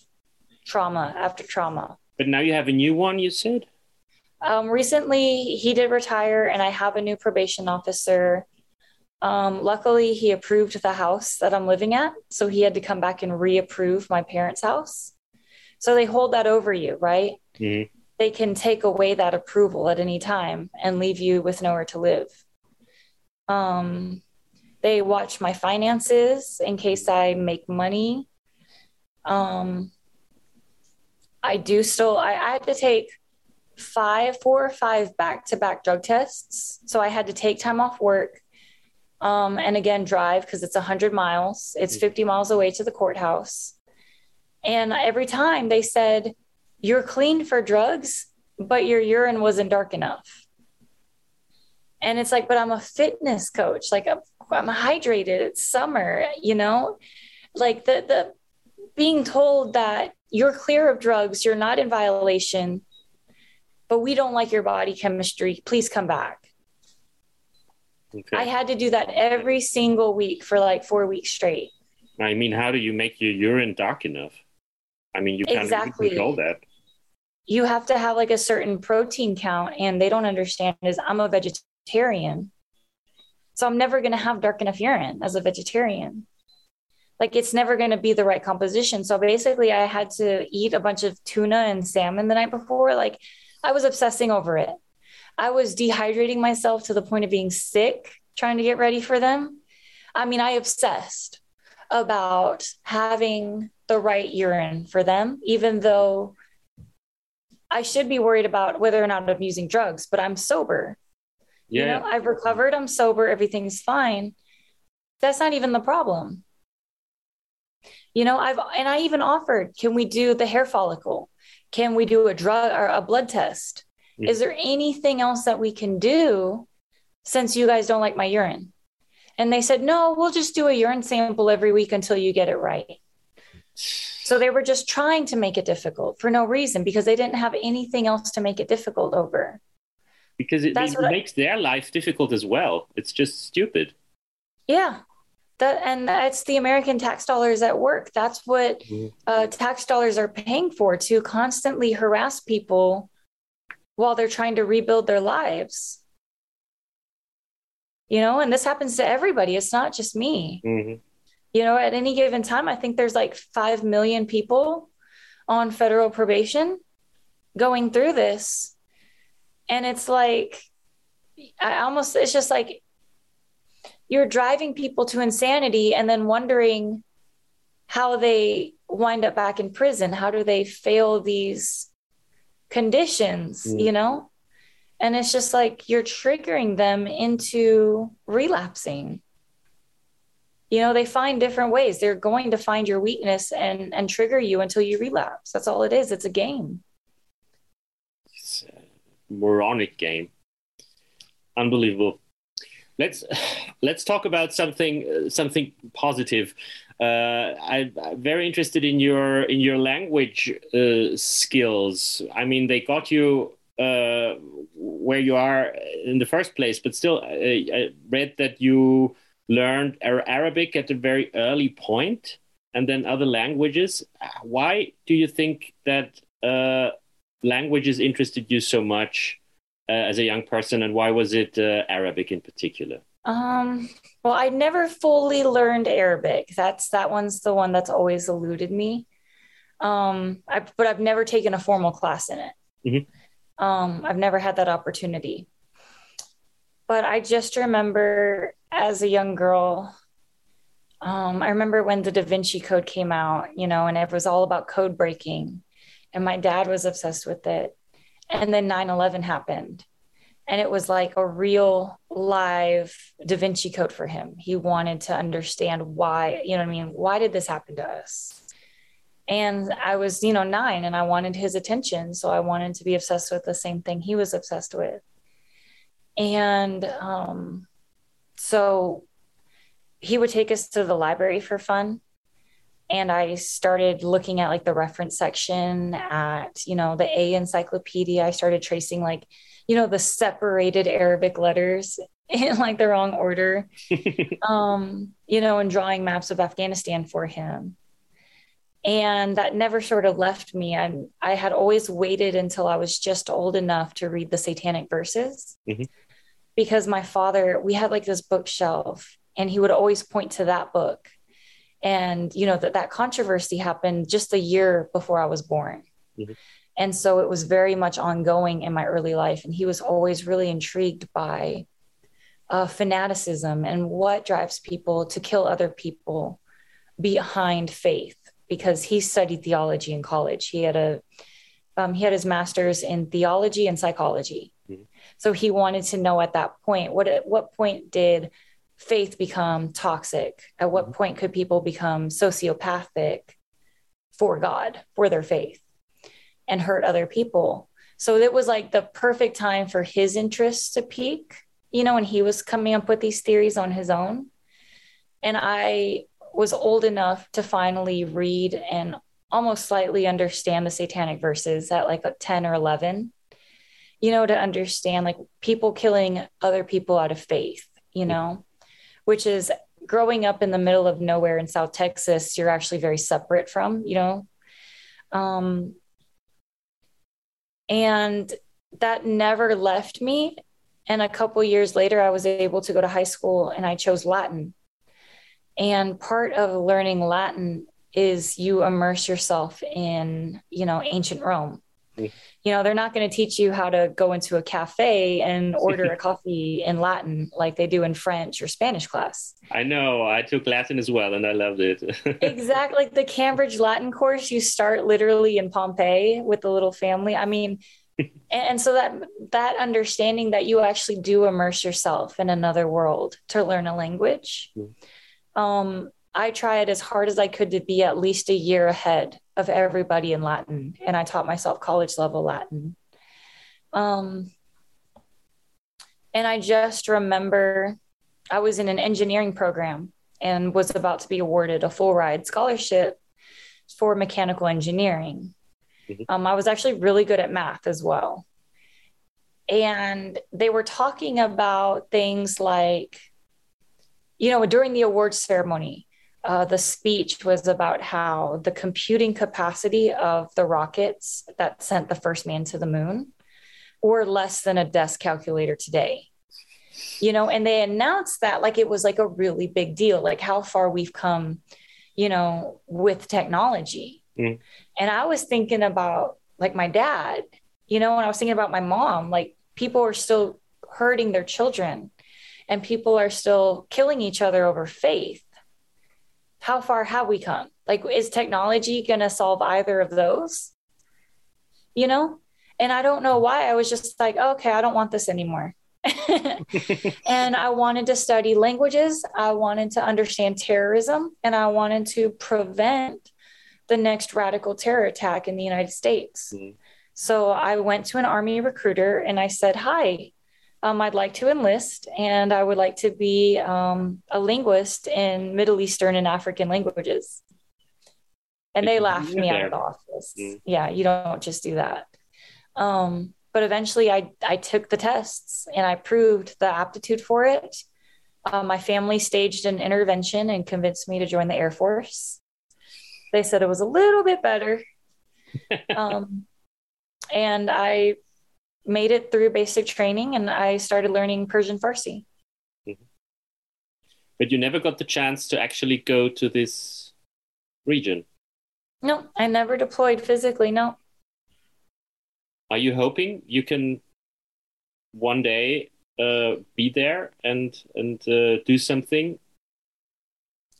trauma after trauma. But now you have a new one, you said? Um, recently, he did retire, and I have a new probation officer. Um, luckily, he approved the house that I'm living at. So he had to come back and reapprove my parents' house. So they hold that over you, right? Mm-hmm. They can take away that approval at any time and leave you with nowhere to live. Um, they watch my finances in case I make money. Um, I do still, I, I had to take five, four or five back to back drug tests. So I had to take time off work um, and again drive because it's 100 miles, it's mm. 50 miles away to the courthouse. And every time they said, You're clean for drugs, but your urine wasn't dark enough. And it's like, but I'm a fitness coach. Like I'm, I'm hydrated. It's summer, you know, like the, the being told that you're clear of drugs, you're not in violation, but we don't like your body chemistry. Please come back. Okay. I had to do that every single week for like four weeks straight. I mean, how do you make your urine dark enough? I mean, you can't exactly. control that. You have to have like a certain protein count, and they don't understand is I'm a vegetarian. So I'm never going to have dark enough urine as a vegetarian like it's never going to be the right composition. So basically, I had to eat a bunch of tuna and salmon the night before. Like I was obsessing over it. I was dehydrating myself to the point of being sick trying to get ready for them. I mean, I obsessed about having the right urine for them, even though I should be worried about whether or not I'm using drugs, but I'm sober. Yeah. You know, I've recovered, I'm sober, everything's fine. That's not even the problem you know i've and i even offered can we do the hair follicle? Can we do a drug or a blood test? Is there anything else that we can do since you guys don't like my urine? And they said no we'll just do a urine sample every week until you get it right. So they were just trying to make it difficult for no reason because they didn't have anything else to make it difficult over. Because it, it makes I, their life difficult as well. It's just stupid. Yeah that and that's the american tax dollars at work. That's what mm-hmm. uh, tax dollars are paying for to constantly harass people while they're trying to rebuild their lives. You know and this happens to everybody. It's not just me. Mm-hmm. you know at any given time i think there's like 5 million people on federal probation going through this. And it's like i almost it's just like you're driving people to insanity and then wondering how they wind up back in prison. How do they fail these conditions mm. you know? And it's just like you're triggering them into relapsing. You know they find different ways. They're going to find your weakness and and trigger you until you relapse. That's all it is. It's a game. It's a moronic game. Unbelievable let's let's talk about something something positive. Uh, I, am very interested in your in your language uh, skills. I mean, they got you uh, where you are in the first place, but still, I, read that you learned Arabic at a very early point, and then other languages. Why do you think that? Uh, languages interested you so much as a young person, and why was it uh, Arabic in particular? Um, well, I never fully learned Arabic. That's that one's the one that's always eluded me. Um, I, but I've never taken a formal class in it. Mm-hmm. Um, I've never had that opportunity. But I just remember as a young girl, um, I remember when the Da Vinci Code came out, you know, and it was all about code breaking. And my dad was obsessed with it. And then 9 11 happened. And it was like a real live Da Vinci Code for him. He wanted to understand why, you know what I mean? Why did this happen to us? And I was, you know, nine and I wanted his attention. So I wanted to be obsessed with the same thing he was obsessed with. And um, so he would take us to the library for fun and i started looking at like the reference section at you know the a encyclopedia. I started tracing like you know the separated arabic letters in like the wrong order um you know and drawing maps of afghanistan for him. And that never sort of left me. I i had always waited until i was just old enough to read the satanic verses. Mm-hmm. because my father we had like this bookshelf and he would always point to that book and you know that that controversy happened just a year before i was born mm-hmm. and so it was very much ongoing in my early life and he was always really intrigued by uh, fanaticism and what drives people to kill other people behind faith because he studied theology in college he had a um, he had his master's in theology and psychology mm-hmm. so he wanted to know at that point what at what point did faith become toxic? At what mm-hmm. point could people become sociopathic for God, for their faith, and hurt other people? So it was like the perfect time for his interests to peak, you know, when he was coming up with these theories on his own. And I was old enough to finally read and almost slightly understand the satanic verses at like 10 or 11 you know to understand like people killing other people out of faith you know which is growing up in the middle of nowhere in South Texas, you're actually very separate from, you know. Um, and that never left me. And a couple years later, I was able to go to high school and I chose Latin. And part of learning Latin is you immerse yourself in, you know, ancient Rome. You know they're not going to teach you how to go into a cafe and order a coffee in latin like they do in french or spanish class. I know. I took latin as well and i loved it. Exactly like the cambridge latin course you start literally in pompeii with the little family. I mean and so that that understanding that you actually do immerse yourself in another world to learn a language mm. um, I tried as hard as I could to be at least a year ahead of everybody in Latin, and I taught myself college level Latin. Um, and I just remember I was in an engineering program and was about to be awarded a full ride scholarship for mechanical engineering. Mm-hmm. Um, I was actually really good at math as well. And they were talking about things like, you know, during the awards ceremony, uh, the speech was about how the computing capacity of the rockets that sent the first man to the moon were less than a desk calculator today. You know, and they announced that like it was like a really big deal, like how far we've come, you know, with technology. Mm. And I was thinking about like my dad, you know, and I was thinking about my mom, like people are still hurting their children and people are still killing each other over faith how far have we come? Like, is technology going to solve either of those? You know? And I don't know why. I was just like, okay, I don't want this anymore. and I wanted to study languages. I wanted to understand terrorism and I wanted to prevent the next radical terror attack in the United States. Mm-hmm. So I went to an army recruiter and I said, Hi, um, I'd like to enlist, and I would like to be um, a linguist in Middle Eastern and African languages. And they laughed me out of the office. Mm. Yeah, you don't just do that. Um, but eventually, I I took the tests and I proved the aptitude for it. Uh, my family staged an intervention and convinced me to join the Air Force. They said it was a little bit better. um, and I made it through basic training and I started learning Persian Farsi. Mm-hmm. But you never got the chance to actually go to this region? No, I never deployed physically, no. Are you hoping you can one day uh, be there and and uh, do something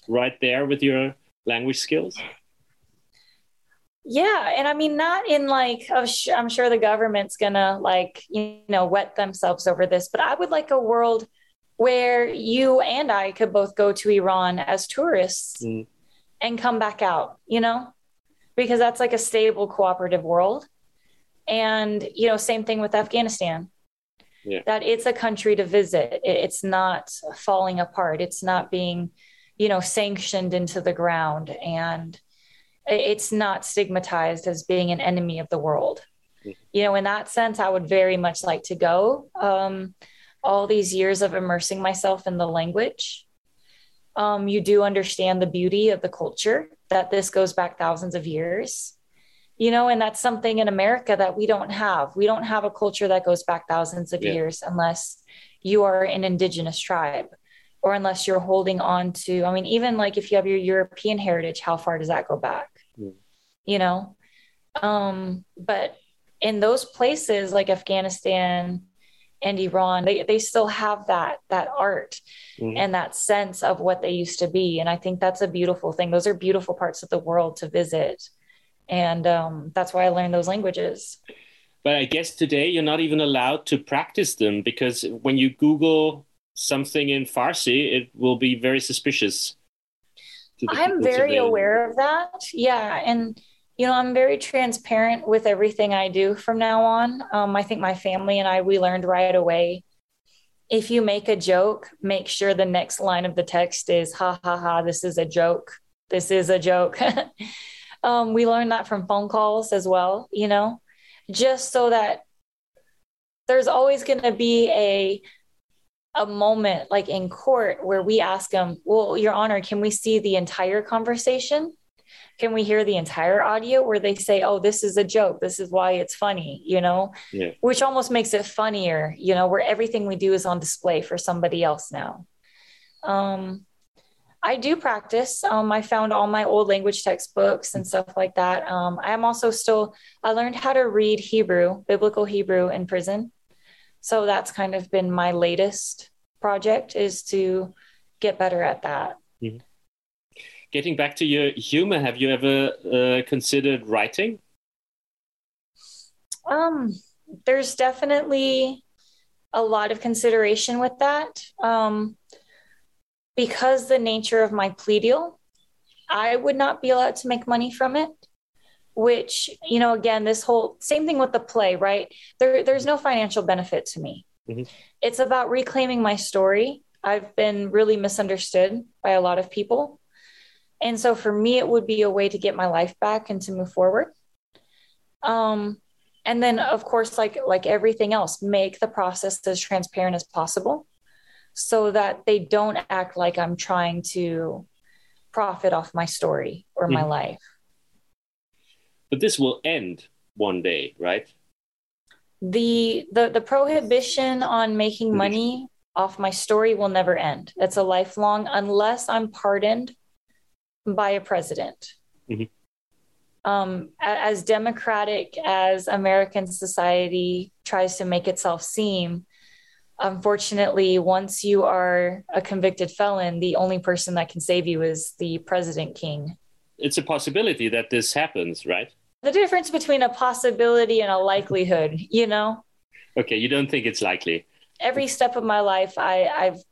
right there with your language skills? Yeah, and I mean not in like I'm sure the government's gonna like you know wet themselves over this, but I would like a world where you and I could both go to Iran as tourists mm. and come back out, you know, because that's like a stable cooperative world. And you know, same thing with Afghanistan. Yeah. That it's a country to visit. It's not falling apart. It's not being, you know, sanctioned into the ground and it's not stigmatized as being an enemy of the world. Mm-hmm. You know, in that sense, I would very much like to go. Um, all these years of immersing myself in the language, um, you do understand the beauty of the culture, that this goes back thousands of years. You know, and that's something in America that we don't have. We don't have a culture that goes back thousands of yeah. years unless you are an indigenous tribe or unless you're holding on to i mean even like if you have your european heritage how far does that go back? Mm. you know? Um but in those places like afghanistan and iran they, they still have that that art mm. and that sense of what they used to be. And i think that's a beautiful thing. Those are beautiful parts of the world to visit. And um, that's why i learned those languages. But i guess today you're not even allowed to practice them because when you google something in Farsi, it will be very suspicious. I'm very aware of that. Yeah. And, you know, I'm very transparent with everything I do from now on. Um, I think my family and I, we learned right away. If you make a joke, make sure the next line of the text is, ha ha ha, this is a joke. This is a joke. um, we learned that from phone calls as well, you know, just so that there's always going to be a a moment like in court where we ask them, Well, Your Honor, can we see the entire conversation? Can we hear the entire audio where they say, Oh, this is a joke. This is why it's funny, you know? Yeah. Which almost makes it funnier, you know, where everything we do is on display for somebody else now. Um, I do practice. Um, I found all my old language textbooks and stuff like that. Um, I'm also still, I learned how to read Hebrew, biblical Hebrew in prison so that's kind of been my latest project is to get better at that. Mm-hmm. getting back to your humor have you ever uh, considered writing? Um there's definitely a lot of consideration with that. Um because the nature of my plea deal i would not be allowed to make money from it which you know again this whole same thing with the play right? There there's no financial benefit to me. Mm-hmm. it's about reclaiming my story. I've been really misunderstood by a lot of people. And so for me it would be a way to get my life back and to move forward. Um and then of course like like everything else make the process as transparent as possible so that they don't act like i'm trying to profit off my story or mm-hmm. my life but this will end one day, right? The the the prohibition on making mm-hmm. money off my story will never end. It's a lifelong unless I'm pardoned by a president. Mm-hmm. Um, as democratic as American society tries to make itself seem, unfortunately, once you are a convicted felon, the only person that can save you is the president king. It's a possibility that this happens, right? The difference between a possibility and a likelihood, you know? Okay, you don't think it's likely. Every step of my life, I, I've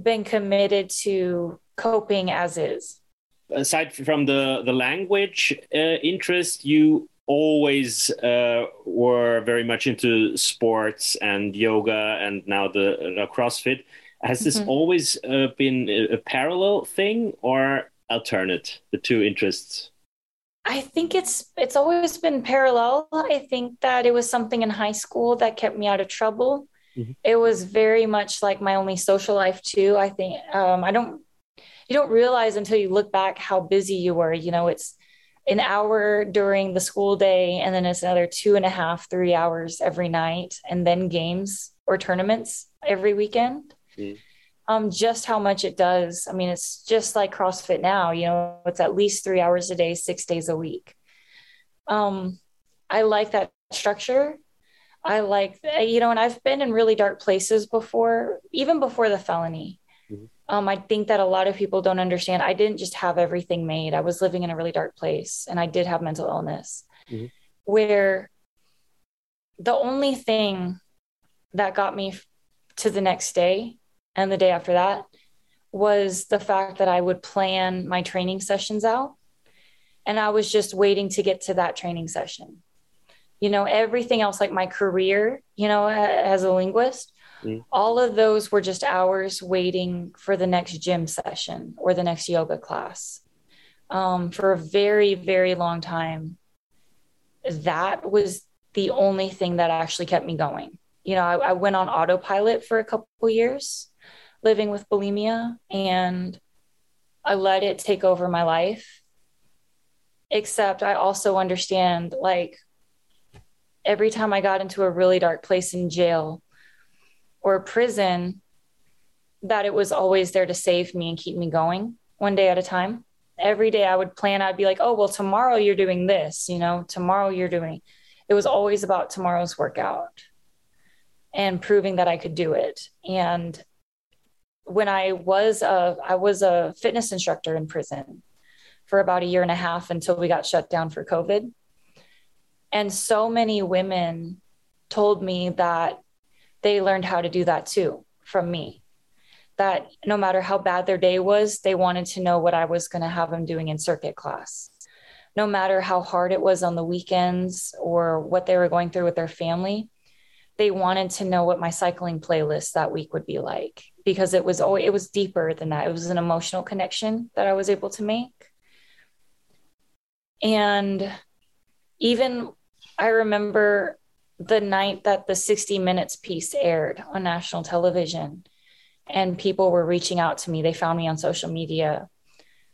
been committed to coping as is. Aside from the, the language uh, interest, you always uh, were very much into sports and yoga and now the uh, CrossFit. Has this mm-hmm. always uh, been a, a parallel thing or alternate, the two interests? I think it's it's always been parallel. I think that it was something in high school that kept me out of trouble. Mm-hmm. It was very much like my only social life too. I think um, I don't you don't realize until you look back how busy you were. You know, it's an hour during the school day, and then it's another two and a half, three hours every night, and then games or tournaments every weekend. Mm. Um, just how much it does. I mean, it's just like CrossFit now, you know, it's at least three hours a day, six days a week. Um, I like that structure. I like, you know, and I've been in really dark places before, even before the felony. Mm-hmm. Um, I think that a lot of people don't understand. I didn't just have everything made. I was living in a really dark place and I did have mental illness mm-hmm. where the only thing that got me to the next day and the day after that was the fact that I would plan my training sessions out. And I was just waiting to get to that training session. You know, everything else, like my career, you know, as a linguist, mm. all of those were just hours waiting for the next gym session or the next yoga class. Um, for a very, very long time, that was the only thing that actually kept me going you know, I, I went on autopilot for a couple years living with bulimia and I let it take over my life. Except I also understand like every time I got into a really dark place in jail or prison, that it was always there to save me and keep me going one day at a time. Every day I would plan, I'd be like, oh, well, tomorrow you're doing this, you know, tomorrow you're doing. It It was always about tomorrow's workout and proving that I could do it. And when I was a I was a fitness instructor in prison for about a year and a half until we got shut down for COVID. And so many women told me that they learned how to do that too from me. That no matter how bad their day was, they wanted to know what I was going to have them doing in circuit class. No matter how hard it was on the weekends or what they were going through with their family, they wanted to know what my cycling playlist that week would be like because it was always, it was deeper than that. It was an emotional connection that I was able to make. And even I remember the night that the 60 minutes piece aired on national television and people were reaching out to me. They found me on social media.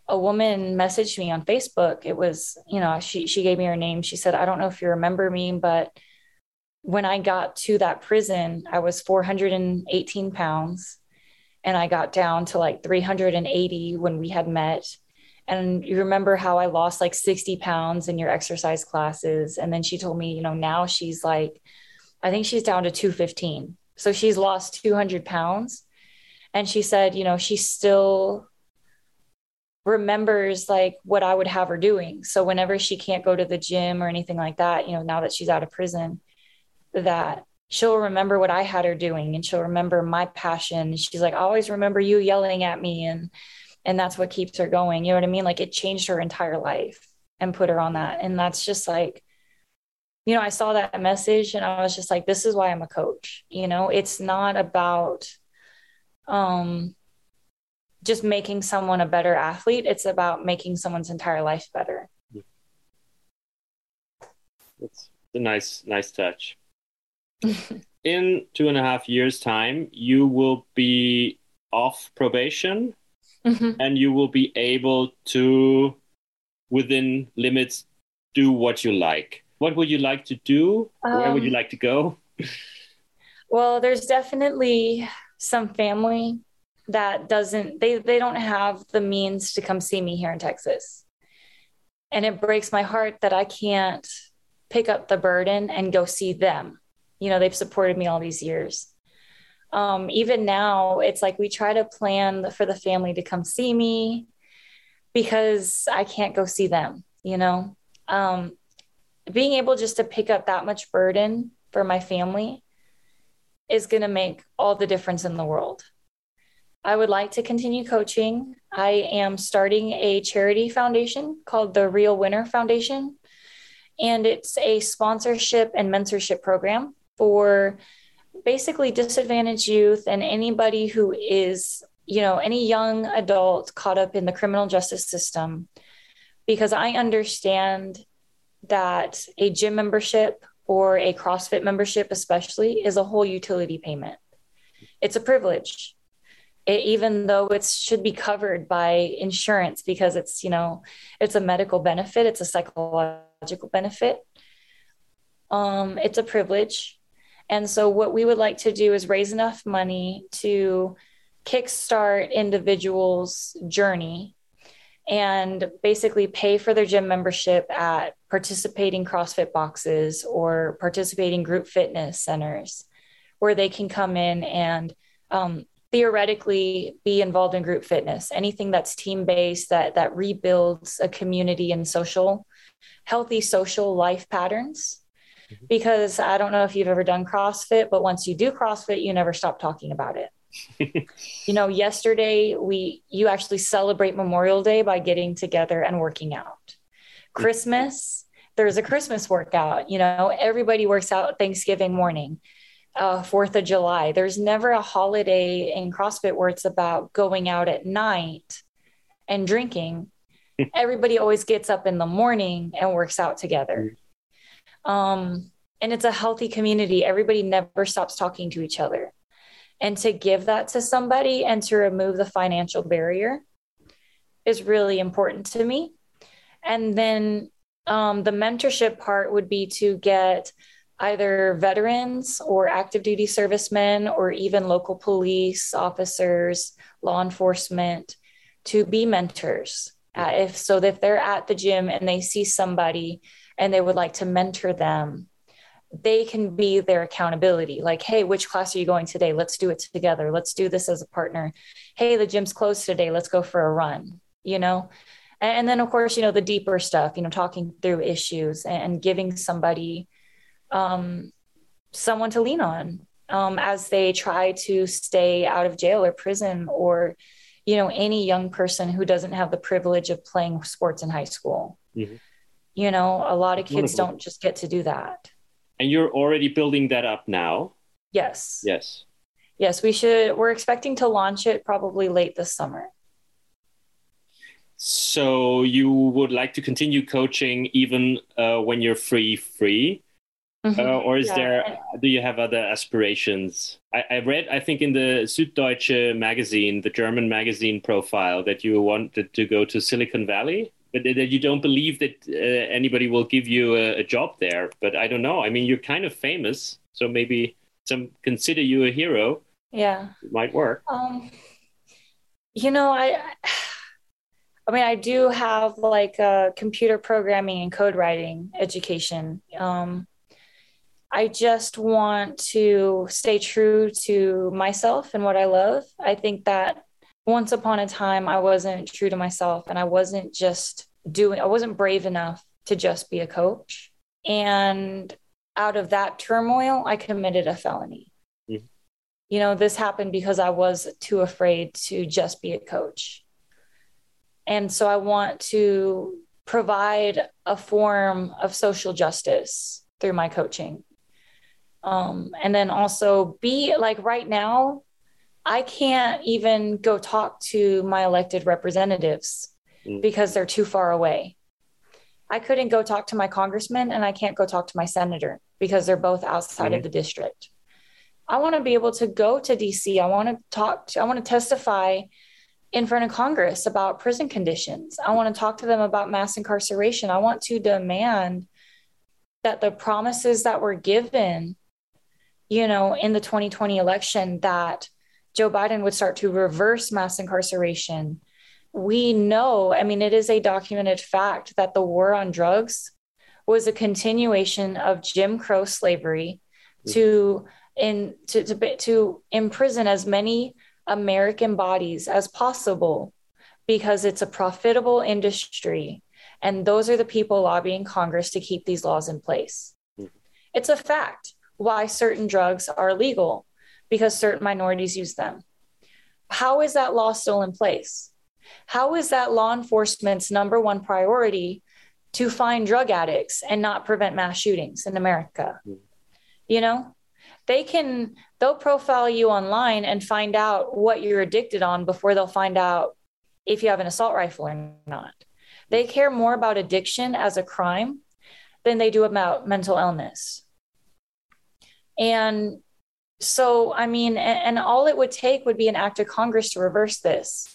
A woman messaged me on Facebook. It was, you know, she she gave me her name. She said, "I don't know if you remember me, but when I got to that prison, I was 418 pounds and I got down to like 380 when we had met. And you remember how I lost like 60 pounds in your exercise classes. And then she told me, you know, now she's like, I think she's down to 215. So she's lost 200 pounds. And she said, you know, she still remembers like what I would have her doing. So whenever she can't go to the gym or anything like that, you know, now that she's out of prison, that she'll remember what I had her doing and she'll remember my passion. She's like, I always remember you yelling at me and and that's what keeps her going. You know what I mean? Like it changed her entire life and put her on that. And that's just like, you know, I saw that message and I was just like, this is why I'm a coach. You know, it's not about um just making someone a better athlete. It's about making someone's entire life better. It's a nice, nice touch. in two and a half years' time, you will be off probation mm-hmm. and you will be able to, within limits, do what you like. What would you like to do? Um, Where would you um, like to go? well, there's definitely some family that doesn't they they don't have the means to come see me here in Texas. And it breaks my heart that I can't pick up the burden and go see them you know they've supported me all these years. Um, even now it's like we try to plan for the family to come see me because i can't go see them you know? Um, being able just to pick up that much burden for my family is going to make all the difference in the world. I would like to continue coaching. I am starting a charity foundation called the real winner foundation and it's a sponsorship and mentorship program for basically disadvantaged youth and anybody who is, you know, any young adult caught up in the criminal justice system. Because I understand that a gym membership or a CrossFit membership, especially, is a whole utility payment. It's a privilege. it, even though it should be covered by insurance because it's you know it's a medical benefit it's a psychological benefit um, it's a privilege and so what we would like to do is raise enough money to kickstart individuals journey and basically pay for their gym membership at participating CrossFit boxes or participating group fitness centers where they can come in and um, theoretically be involved in group fitness anything that's team based that that rebuilds a community and social healthy social life patterns. Because i don't know if you've ever done crossfit but once you do crossfit you never stop talking about it you know, yesterday we you actually celebrate Memorial Day by getting together and working out. Christmas, there's a Christmas workout. You know, everybody works out Thanksgiving morning, uh, Fourth of July. There's never a holiday in CrossFit where it's about going out at night and drinking. everybody always gets up in the morning and works out together. Um, and it's a healthy community. Everybody never stops talking to each other and to give that to somebody and to remove the financial barrier is really important to me. And then um, the mentorship part would be to get either veterans or active duty servicemen or even local police officers, law enforcement to be mentors. Uh, if so, if they're at the gym and they see somebody and they would like to mentor them, they can be their accountability. Like hey which class are you going today? Let's do it together. Let's do this as a partner. Hey the gym's closed today. Let's go for a run you know? And then of course you know the deeper stuff you know talking through issues and giving somebody um, someone to lean on um, as they try to stay out of jail or prison or you know any young person who doesn't have the privilege of playing sports in high school. Mm-hmm. You know a lot of kids Wonderful. don't just get to do that and you're already building that up now? Yes. Yes. Yes, we should. We're expecting to launch it probably late this summer. So you would like to continue coaching even uh, when you're free, free, mm-hmm. uh, or is yeah. there? Do you have other aspirations? I, I, read, I think, in the Süddeutsche magazine, the German magazine profile, that you wanted to go to Silicon Valley but that you don't believe that uh, anybody will give you a, a, job there. But I don't know. I mean, you're kind of famous, so maybe some consider you a hero. Yeah, it might work. Um, you know, I, I mean, I do have like a computer programming and code writing education. Um, I just want to stay true to myself and what I love. I think that once upon a time I wasn't true to myself and I wasn't just doing I wasn't brave enough to just be a coach. And out of that turmoil, I committed a felony. Mm-hmm. You know, this happened because I was too afraid to just be a coach. And so I want to provide a form of social justice through my coaching. Um, and then also be like right now, I can't even go talk to my elected representatives mm. because they're too far away. I couldn't go talk to my congressman and I can't go talk to my senator because they're both outside mm. of the district. I want to be able to go to DC. I want to talk to, I want to testify in front of Congress about prison conditions. I want to talk to them about mass incarceration. I want to demand that the promises that were given, you know, in the 2020 election that Joe Biden would start to reverse mass incarceration. We know, I mean, it is a documented fact that the war on drugs was a continuation of Jim Crow slavery mm-hmm. to in to, to to imprison as many American bodies as possible because it's a profitable industry and those are the people lobbying Congress to keep these laws in place. Mm-hmm. It's a fact why certain drugs are legal because certain minorities use them. How is that law still in place? How is that law enforcement's number one priority to find drug addicts and not prevent mass shootings in America? Mm-hmm. You know, they can, they'll profile you online and find out what you're addicted on before they'll find out if you have an assault rifle or not. They care more about addiction as a crime than they do about mental illness. And so, I mean, and, and all it would take would be an act of Congress to reverse this.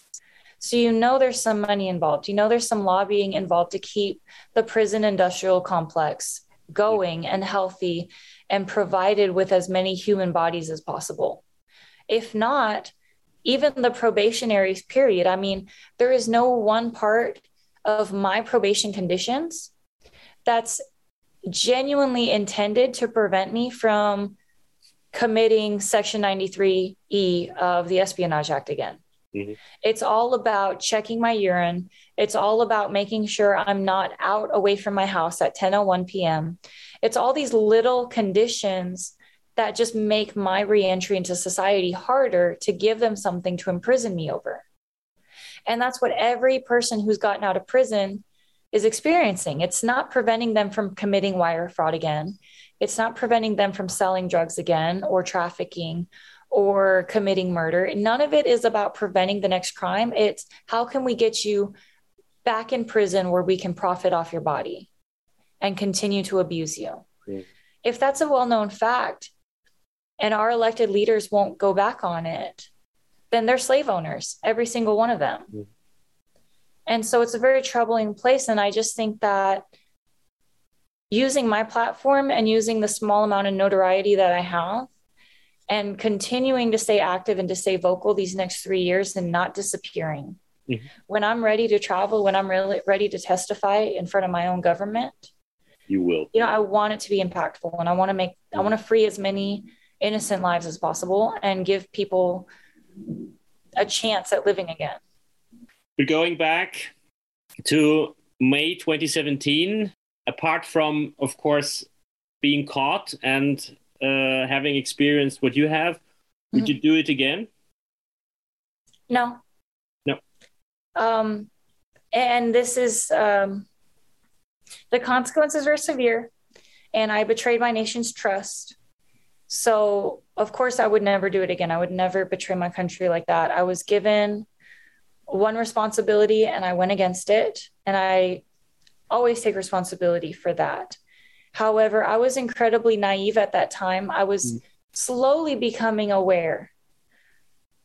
So, you know, there's some money involved. You know, there's some lobbying involved to keep the prison industrial complex going and healthy and provided with as many human bodies as possible. If not, even the probationary period, I mean, there is no one part of my probation conditions that's genuinely intended to prevent me from committing Section 93E of the Espionage Act again. Mm-hmm. It's all about checking my urine. It's all about making sure I'm not out away from my house at 10:01 p.m. It's all these little conditions that just make my reentry into society harder to give them something to imprison me over. And that's what every person who's gotten out of prison is experiencing. It's not preventing them from committing wire fraud again. It's not preventing them from selling drugs again or trafficking or committing murder. None of it is about preventing the next crime. It's how can we get you back in prison where we can profit off your body and continue to abuse you. Mm. If that's a well known fact and our elected leaders won't go back on it, then they're slave owners, every single one of them. And so it's a very troubling place. And I just think that using my platform and using the small amount of notoriety that I have and continuing to stay active and to stay vocal these next three years and not disappearing. Mm-hmm. When I'm ready to travel, when I'm really ready to testify in front of my own government, you will. You know, I want it to be impactful and I want to make. I want to free as many innocent lives as possible and give people a chance at living again. We're going back to May 2017 apart from, of course, being caught and uh, having experienced what you have, mm-hmm. would you do it again? No. No. Um, and this is um, the consequences are severe, and I betrayed my nation's trust. So, of course, I would never do it again. I would never betray my country like that. I was given one responsibility and I went against it. And I always take responsibility for that. However, I was incredibly naive at that time. I was mm. slowly becoming aware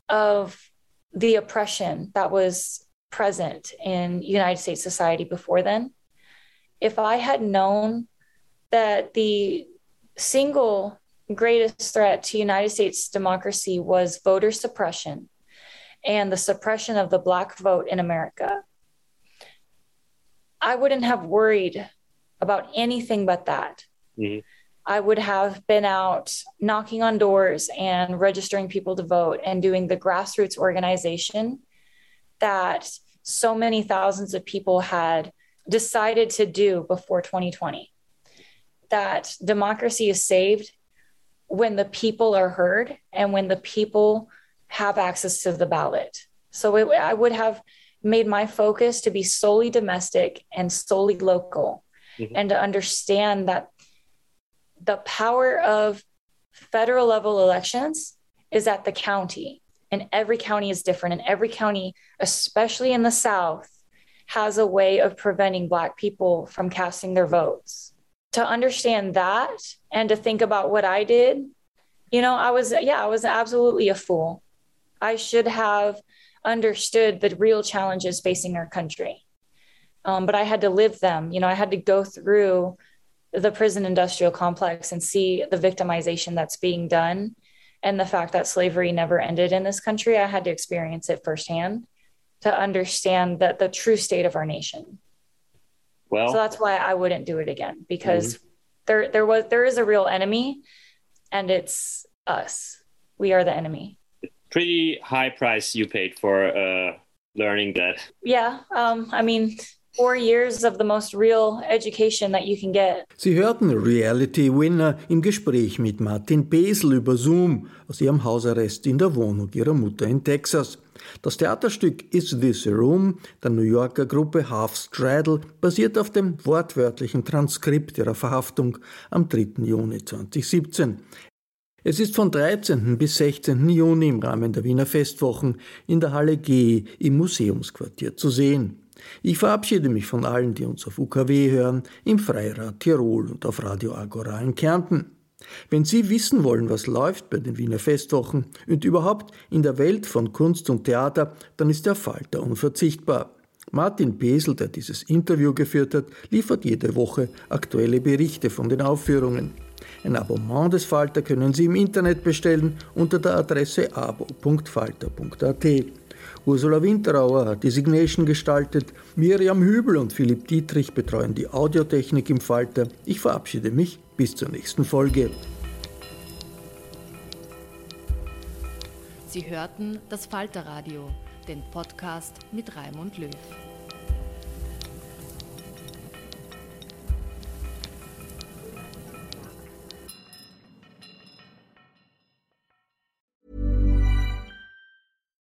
of the oppression that was present in United States society before then. If I had known that the single greatest threat to United States democracy was voter suppression and the suppression of the Black vote in America, I wouldn't have worried about anything but that. Mm-hmm. I would have been out knocking on doors and registering people to vote and doing the grassroots organization that so many thousands of people had decided to do before 2020. That democracy is saved when the people are heard and when the people have access to the ballot. So it, I would have made my focus to be solely domestic and solely local mm-hmm. and to understand that the power of federal level elections is at the county and every county is different and every county especially in the south has a way of preventing black people from casting their votes to understand that and to think about what i did you know i was yeah i was absolutely a fool i should have understood the real challenges facing our country. Um, but I had to live them. You know, I had to go through the prison industrial complex and see the victimization that's being done and the fact that slavery never ended in this country. I had to experience it firsthand to understand that the true state of our nation. Well, so that's why I wouldn't do it again because mm-hmm. there there was there is a real enemy and it's us. We are the enemy pretty high price you paid for uh, learning that. Yeah, um, I mean, four years of the most real education that you can get. Sie hörten Reality Winner im Gespräch mit Martin Pesel über Zoom aus ihrem Hausarrest in der Wohnung ihrer Mutter in Texas. Das Theaterstück Is This a Room der New Yorker Gruppe Half Straddle basiert auf dem wortwörtlichen Transkript ihrer Verhaftung am 3. Juni 2017. Es ist von 13. bis 16. Juni im Rahmen der Wiener Festwochen in der Halle G im Museumsquartier zu sehen. Ich verabschiede mich von allen, die uns auf UKW hören, im Freirad Tirol und auf Radio Agora in Kärnten. Wenn Sie wissen wollen, was läuft bei den Wiener Festwochen und überhaupt in der Welt von Kunst und Theater, dann ist der Falter unverzichtbar. Martin Pesel, der dieses Interview geführt hat, liefert jede Woche aktuelle Berichte von den Aufführungen. Ein Abonnement des Falter können Sie im Internet bestellen unter der Adresse abo.falter.at. Ursula Winterauer hat die Signation gestaltet, Miriam Hübel und Philipp Dietrich betreuen die Audiotechnik im Falter. Ich verabschiede mich bis zur nächsten Folge. Sie hörten das Falterradio, den Podcast mit Raimund Löw.